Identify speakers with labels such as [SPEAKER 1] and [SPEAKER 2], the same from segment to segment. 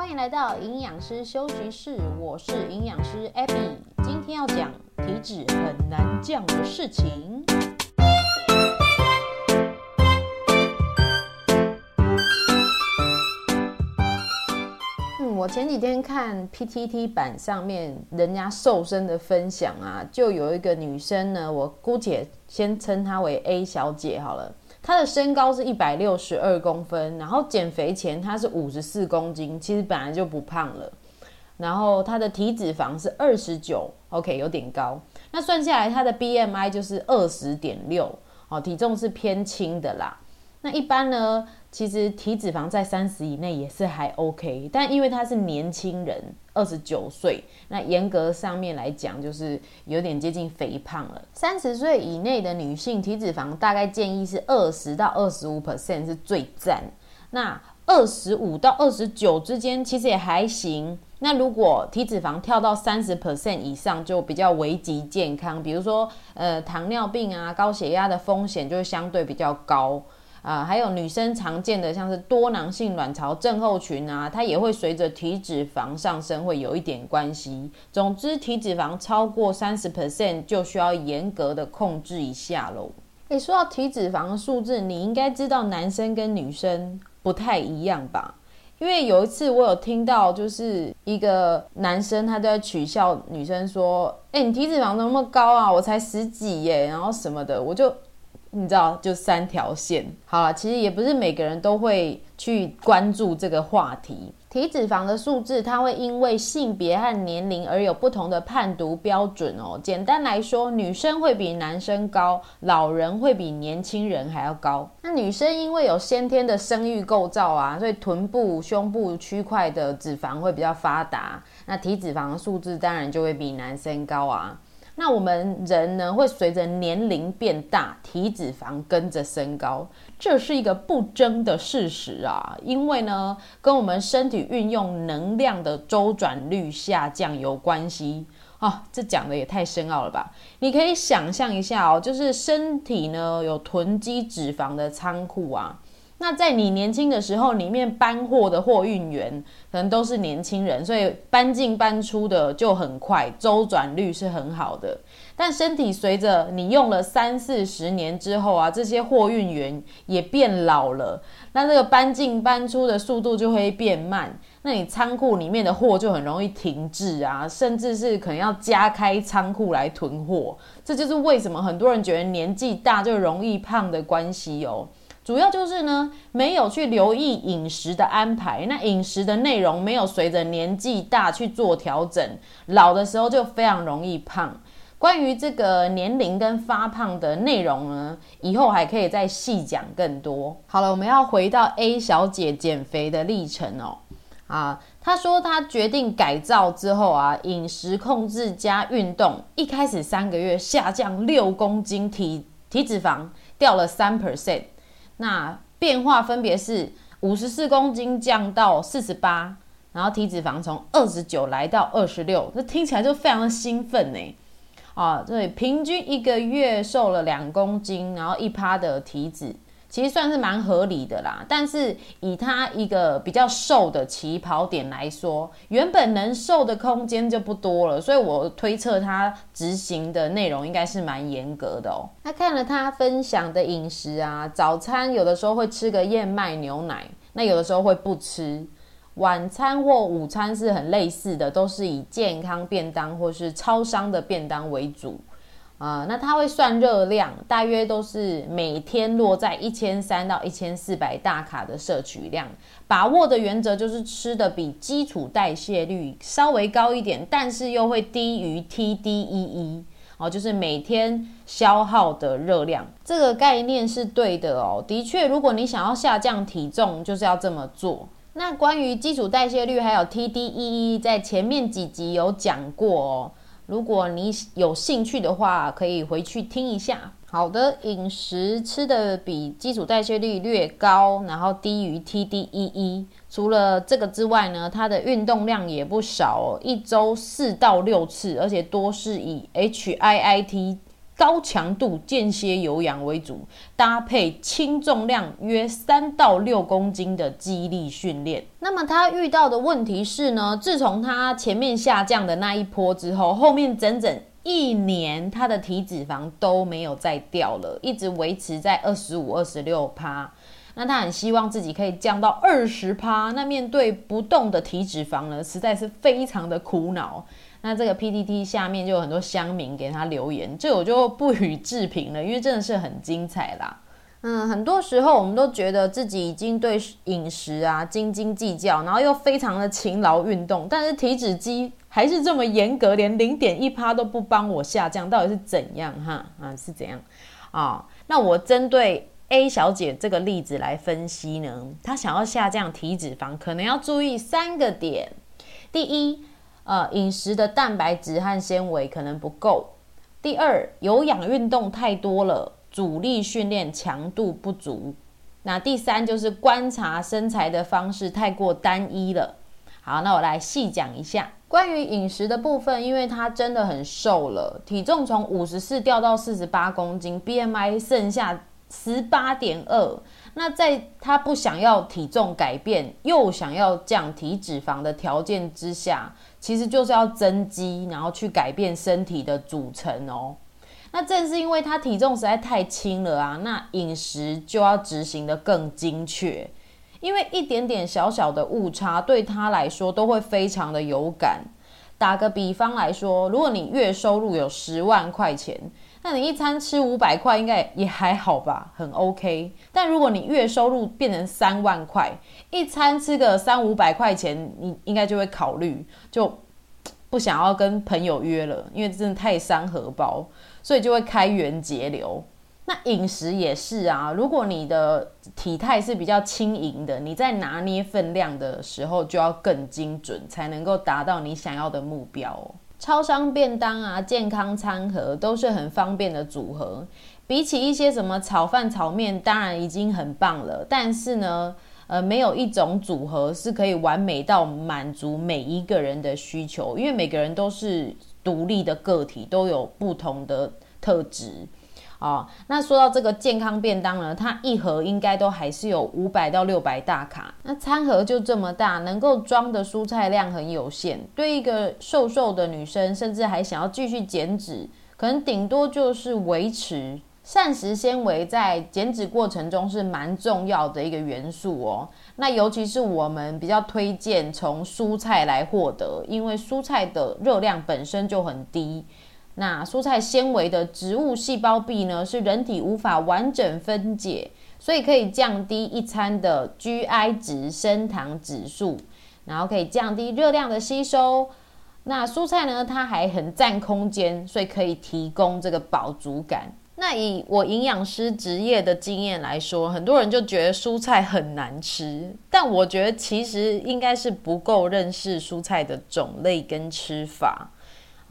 [SPEAKER 1] 欢迎来到营养师休息室，我是营养师 Abby，今天要讲体脂很难降的事情。嗯，我前几天看 PTT 版上面人家瘦身的分享啊，就有一个女生呢，我姑且先称她为 A 小姐好了。他的身高是一百六十二公分，然后减肥前他是五十四公斤，其实本来就不胖了。然后他的体脂肪是二十九，OK，有点高。那算下来他的 BMI 就是二十点六，哦，体重是偏轻的啦。那一般呢，其实体脂肪在三十以内也是还 OK，但因为她是年轻人，二十九岁，那严格上面来讲，就是有点接近肥胖了。三十岁以内的女性体脂肪大概建议是二十到二十五 percent 是最赞，那二十五到二十九之间其实也还行。那如果体脂肪跳到三十 percent 以上，就比较危及健康，比如说呃糖尿病啊、高血压的风险就相对比较高。啊，还有女生常见的像是多囊性卵巢症候群啊，它也会随着体脂肪上升会有一点关系。总之，体脂肪超过三十 percent 就需要严格的控制一下喽。诶，说到体脂肪的数字，你应该知道男生跟女生不太一样吧？因为有一次我有听到，就是一个男生他在取笑女生说：“哎，你体脂肪那么高啊？我才十几耶，然后什么的。”我就。你知道，就三条线。好了，其实也不是每个人都会去关注这个话题。体脂肪的数字，它会因为性别和年龄而有不同的判读标准哦。简单来说，女生会比男生高，老人会比年轻人还要高。那女生因为有先天的生育构造啊，所以臀部、胸部区块的脂肪会比较发达，那体脂肪的数字当然就会比男生高啊。那我们人呢，会随着年龄变大，体脂肪跟着升高，这是一个不争的事实啊。因为呢，跟我们身体运用能量的周转率下降有关系啊。这讲的也太深奥了吧？你可以想象一下哦，就是身体呢有囤积脂肪的仓库啊。那在你年轻的时候，里面搬货的货运员可能都是年轻人，所以搬进搬出的就很快，周转率是很好的。但身体随着你用了三四十年之后啊，这些货运员也变老了，那这个搬进搬出的速度就会变慢，那你仓库里面的货就很容易停滞啊，甚至是可能要加开仓库来囤货。这就是为什么很多人觉得年纪大就容易胖的关系哦。主要就是呢，没有去留意饮食的安排，那饮食的内容没有随着年纪大去做调整，老的时候就非常容易胖。关于这个年龄跟发胖的内容呢，以后还可以再细讲更多。好了，我们要回到 A 小姐减肥的历程哦。啊，她说她决定改造之后啊，饮食控制加运动，一开始三个月下降六公斤，体体脂肪掉了三 percent。那变化分别是五十四公斤降到四十八，然后体脂肪从二十九来到二十六，这听起来就非常的兴奋呢。啊，对，平均一个月瘦了两公斤，然后一趴的体脂。其实算是蛮合理的啦，但是以他一个比较瘦的起跑点来说，原本能瘦的空间就不多了，所以我推测他执行的内容应该是蛮严格的哦。那看了他分享的饮食啊，早餐有的时候会吃个燕麦牛奶，那有的时候会不吃，晚餐或午餐是很类似的，都是以健康便当或是超商的便当为主。啊，那它会算热量，大约都是每天落在一千三到一千四百大卡的摄取量。把握的原则就是吃的比基础代谢率稍微高一点，但是又会低于 TDEE 哦，就是每天消耗的热量。这个概念是对的哦，的确，如果你想要下降体重，就是要这么做。那关于基础代谢率还有 TDEE，在前面几集有讲过哦。如果你有兴趣的话，可以回去听一下。好的，饮食吃的比基础代谢率略高，然后低于 TDEE。除了这个之外呢，它的运动量也不少哦，一周四到六次，而且多是以 HIIT 高强度间歇有氧为主，搭配轻重量约三到六公斤的肌力训练。那么他遇到的问题是呢，自从他前面下降的那一波之后，后面整整一年他的体脂肪都没有再掉了，一直维持在二十五、二十六趴。那他很希望自己可以降到二十趴，那面对不动的体脂肪呢，实在是非常的苦恼。那这个 PPT 下面就有很多乡民给他留言，这我就不予置评了，因为真的是很精彩啦。嗯，很多时候我们都觉得自己已经对饮食啊斤斤计较，然后又非常的勤劳运动，但是体脂机还是这么严格，连零点一趴都不帮我下降，到底是怎样哈？啊，是怎样啊？那我针对。A 小姐这个例子来分析呢，她想要下降体脂肪，可能要注意三个点。第一，呃，饮食的蛋白质和纤维可能不够；第二，有氧运动太多了，阻力训练强度不足；那第三就是观察身材的方式太过单一了。好，那我来细讲一下关于饮食的部分，因为她真的很瘦了，体重从五十四掉到四十八公斤，BMI 剩下。十八点二，那在他不想要体重改变，又想要降体脂肪的条件之下，其实就是要增肌，然后去改变身体的组成哦。那正是因为他体重实在太轻了啊，那饮食就要执行的更精确，因为一点点小小的误差对他来说都会非常的有感。打个比方来说，如果你月收入有十万块钱。那你一餐吃五百块，应该也还好吧，很 OK。但如果你月收入变成三万块，一餐吃个三五百块钱，你应该就会考虑，就不想要跟朋友约了，因为真的太伤荷包，所以就会开源节流。那饮食也是啊，如果你的体态是比较轻盈的，你在拿捏分量的时候就要更精准，才能够达到你想要的目标。超商便当啊，健康餐盒都是很方便的组合。比起一些什么炒饭、炒面，当然已经很棒了。但是呢，呃，没有一种组合是可以完美到满足每一个人的需求，因为每个人都是独立的个体，都有不同的特质。哦，那说到这个健康便当呢，它一盒应该都还是有五百到六百大卡。那餐盒就这么大，能够装的蔬菜量很有限。对一个瘦瘦的女生，甚至还想要继续减脂，可能顶多就是维持。膳食纤维在减脂过程中是蛮重要的一个元素哦。那尤其是我们比较推荐从蔬菜来获得，因为蔬菜的热量本身就很低。那蔬菜纤维的植物细胞壁呢，是人体无法完整分解，所以可以降低一餐的 GI 值升糖指数，然后可以降低热量的吸收。那蔬菜呢，它还很占空间，所以可以提供这个饱足感。那以我营养师职业的经验来说，很多人就觉得蔬菜很难吃，但我觉得其实应该是不够认识蔬菜的种类跟吃法。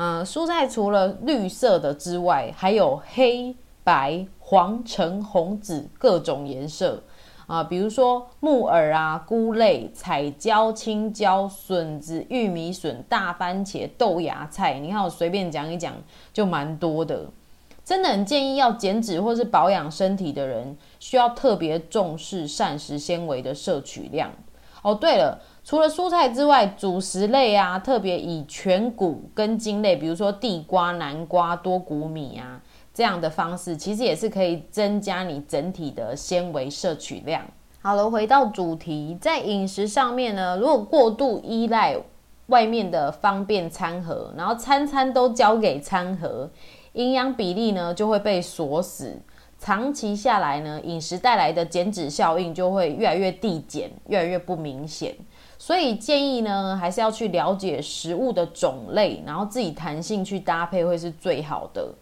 [SPEAKER 1] 嗯，蔬菜除了绿色的之外，还有黑白、黄、橙、红、紫各种颜色啊。比如说木耳啊、菇类、彩椒、青椒、笋子、玉米笋、大番茄、豆芽菜，你看我随便讲一讲就蛮多的。真的很建议要减脂或是保养身体的人，需要特别重视膳食纤维的摄取量。哦，对了。除了蔬菜之外，主食类啊，特别以全谷根茎类，比如说地瓜、南瓜、多谷米啊这样的方式，其实也是可以增加你整体的纤维摄取量。好了，回到主题，在饮食上面呢，如果过度依赖外面的方便餐盒，然后餐餐都交给餐盒，营养比例呢就会被锁死，长期下来呢，饮食带来的减脂效应就会越来越递减，越来越不明显。所以建议呢，还是要去了解食物的种类，然后自己弹性去搭配会是最好的。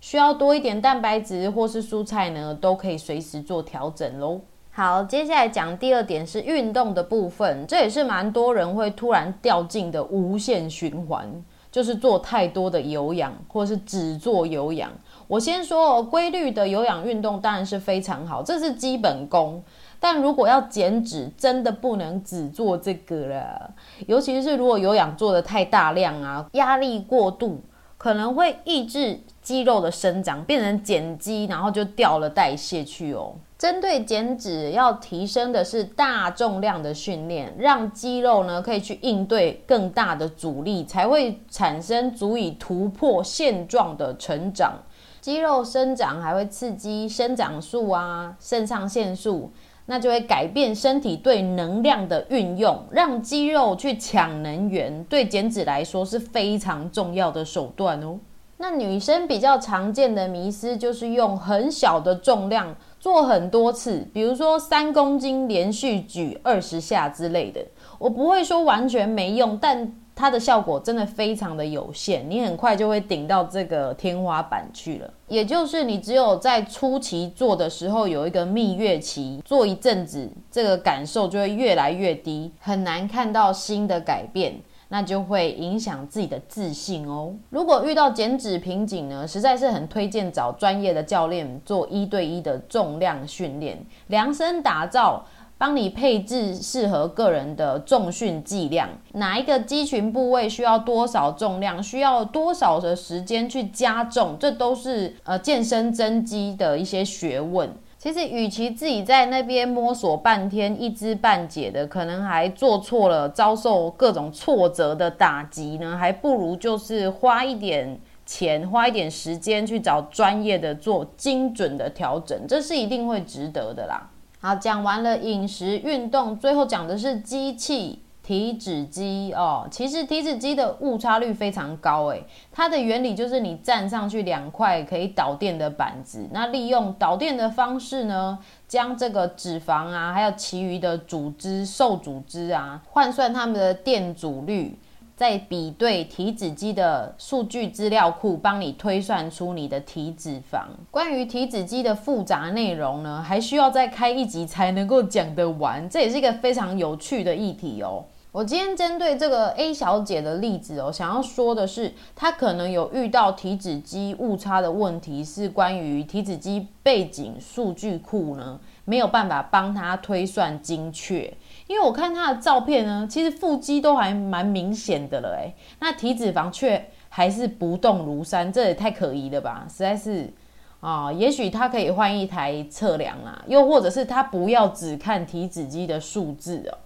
[SPEAKER 1] 需要多一点蛋白质或是蔬菜呢，都可以随时做调整喽。好，接下来讲第二点是运动的部分，这也是蛮多人会突然掉进的无限循环，就是做太多的有氧，或是只做有氧。我先说，哦规律的有氧运动当然是非常好，这是基本功。但如果要减脂，真的不能只做这个了。尤其是如果有氧做的太大量啊，压力过度，可能会抑制肌肉的生长，变成减肌，然后就掉了代谢去哦。针对减脂要提升的是大重量的训练，让肌肉呢可以去应对更大的阻力，才会产生足以突破现状的成长。肌肉生长还会刺激生长素啊、肾上腺素，那就会改变身体对能量的运用，让肌肉去抢能源。对减脂来说是非常重要的手段哦。那女生比较常见的迷思就是用很小的重量做很多次，比如说三公斤连续举二十下之类的。我不会说完全没用，但它的效果真的非常的有限，你很快就会顶到这个天花板去了。也就是你只有在初期做的时候有一个蜜月期，做一阵子，这个感受就会越来越低，很难看到新的改变，那就会影响自己的自信哦。如果遇到减脂瓶颈呢，实在是很推荐找专业的教练做一对一的重量训练，量身打造。帮你配置适合个人的重训剂量，哪一个肌群部位需要多少重量，需要多少的时间去加重，这都是呃健身增肌的一些学问。其实，与其自己在那边摸索半天一知半解的，可能还做错了，遭受各种挫折的打击呢，还不如就是花一点钱，花一点时间去找专业的做精准的调整，这是一定会值得的啦。好，讲完了饮食、运动，最后讲的是机器体脂机哦。其实体脂机的误差率非常高，诶，它的原理就是你站上去两块可以导电的板子，那利用导电的方式呢，将这个脂肪啊，还有其余的组织、瘦组织啊，换算它们的电阻率。再比对体脂机的数据资料库，帮你推算出你的体脂肪。关于体脂机的复杂内容呢，还需要再开一集才能够讲得完。这也是一个非常有趣的议题哦。我今天针对这个 A 小姐的例子哦，想要说的是，她可能有遇到体脂机误差的问题，是关于体脂机背景数据库呢没有办法帮她推算精确。因为我看他的照片呢，其实腹肌都还蛮明显的了，哎，那体脂肪却还是不动如山，这也太可疑了吧！实在是啊，也许他可以换一台测量啊，又或者是他不要只看体脂机的数字哦，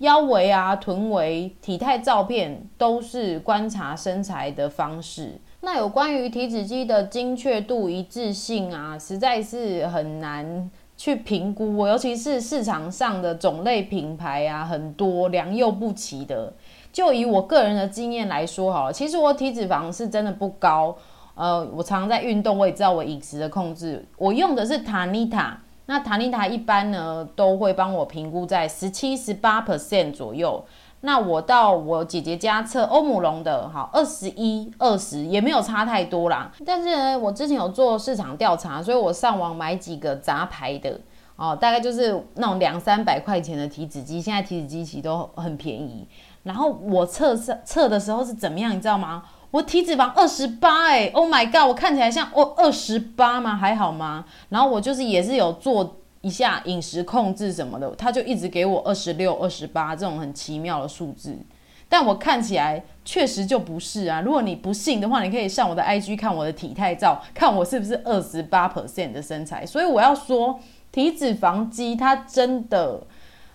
[SPEAKER 1] 腰围啊、臀围、体态照片都是观察身材的方式。那有关于体脂机的精确度一致性啊，实在是很难。去评估，尤其是市场上的种类品牌啊，很多良莠不齐的。就以我个人的经验来说，好，其实我体脂肪是真的不高。呃，我常常在运动，我也知道我饮食的控制。我用的是塔尼塔，那塔尼塔一般呢都会帮我评估在十七、十八 percent 左右。那我到我姐姐家测欧姆龙的，好二十一、二十也没有差太多啦。但是呢，我之前有做市场调查，所以我上网买几个杂牌的，哦，大概就是那种两三百块钱的体脂机。现在体脂机其实都很便宜。然后我测测测的时候是怎么样，你知道吗？我体脂肪二十八，哎，Oh my god，我看起来像哦二十八吗？还好吗？然后我就是也是有做。一下饮食控制什么的，他就一直给我二十六、二十八这种很奇妙的数字，但我看起来确实就不是啊。如果你不信的话，你可以上我的 IG 看我的体态照，看我是不是二十八 percent 的身材。所以我要说，体脂肪机它真的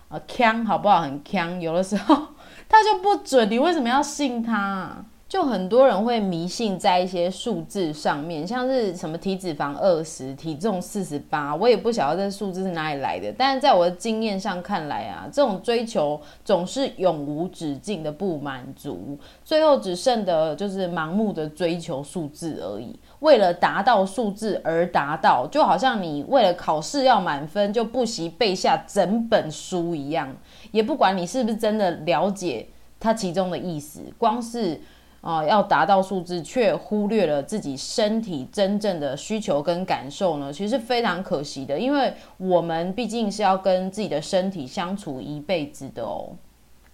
[SPEAKER 1] 呃强好不好？很强，有的时候 它就不准，你为什么要信它？就很多人会迷信在一些数字上面，像是什么体脂肪二十、体重四十八，我也不晓得这数字是哪里来的。但是在我的经验上看来啊，这种追求总是永无止境的不满足，最后只剩的就是盲目的追求数字而已。为了达到数字而达到，就好像你为了考试要满分就不惜背下整本书一样，也不管你是不是真的了解它其中的意思，光是。啊，要达到数字，却忽略了自己身体真正的需求跟感受呢？其实非常可惜的，因为我们毕竟是要跟自己的身体相处一辈子的哦。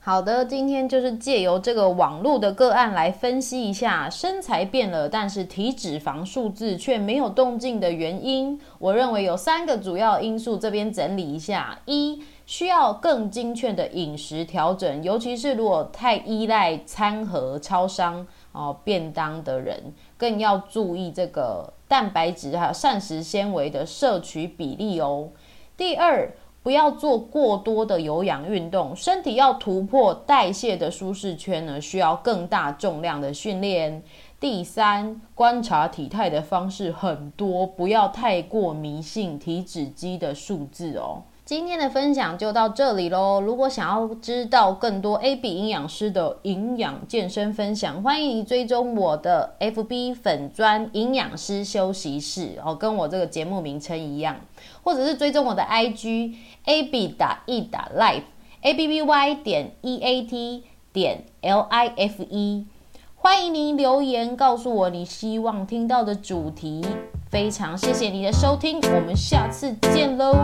[SPEAKER 1] 好的，今天就是借由这个网络的个案来分析一下身材变了，但是体脂肪数字却没有动静的原因。我认为有三个主要因素，这边整理一下：一。需要更精确的饮食调整，尤其是如果太依赖餐盒、超商哦便当的人，更要注意这个蛋白质还有膳食纤维的摄取比例哦。第二，不要做过多的有氧运动，身体要突破代谢的舒适圈呢，需要更大重量的训练。第三，观察体态的方式很多，不要太过迷信体脂机的数字哦。今天的分享就到这里喽。如果想要知道更多 A B 营养师的营养健身分享，欢迎你追踪我的 F B 粉砖营养师休息室哦，跟我这个节目名称一样，或者是追踪我的 I G A B 打 E 打 Life A B B Y 点 E A T 点 L I F E。欢迎您留言告诉我你希望听到的主题，非常谢谢你的收听，我们下次见喽。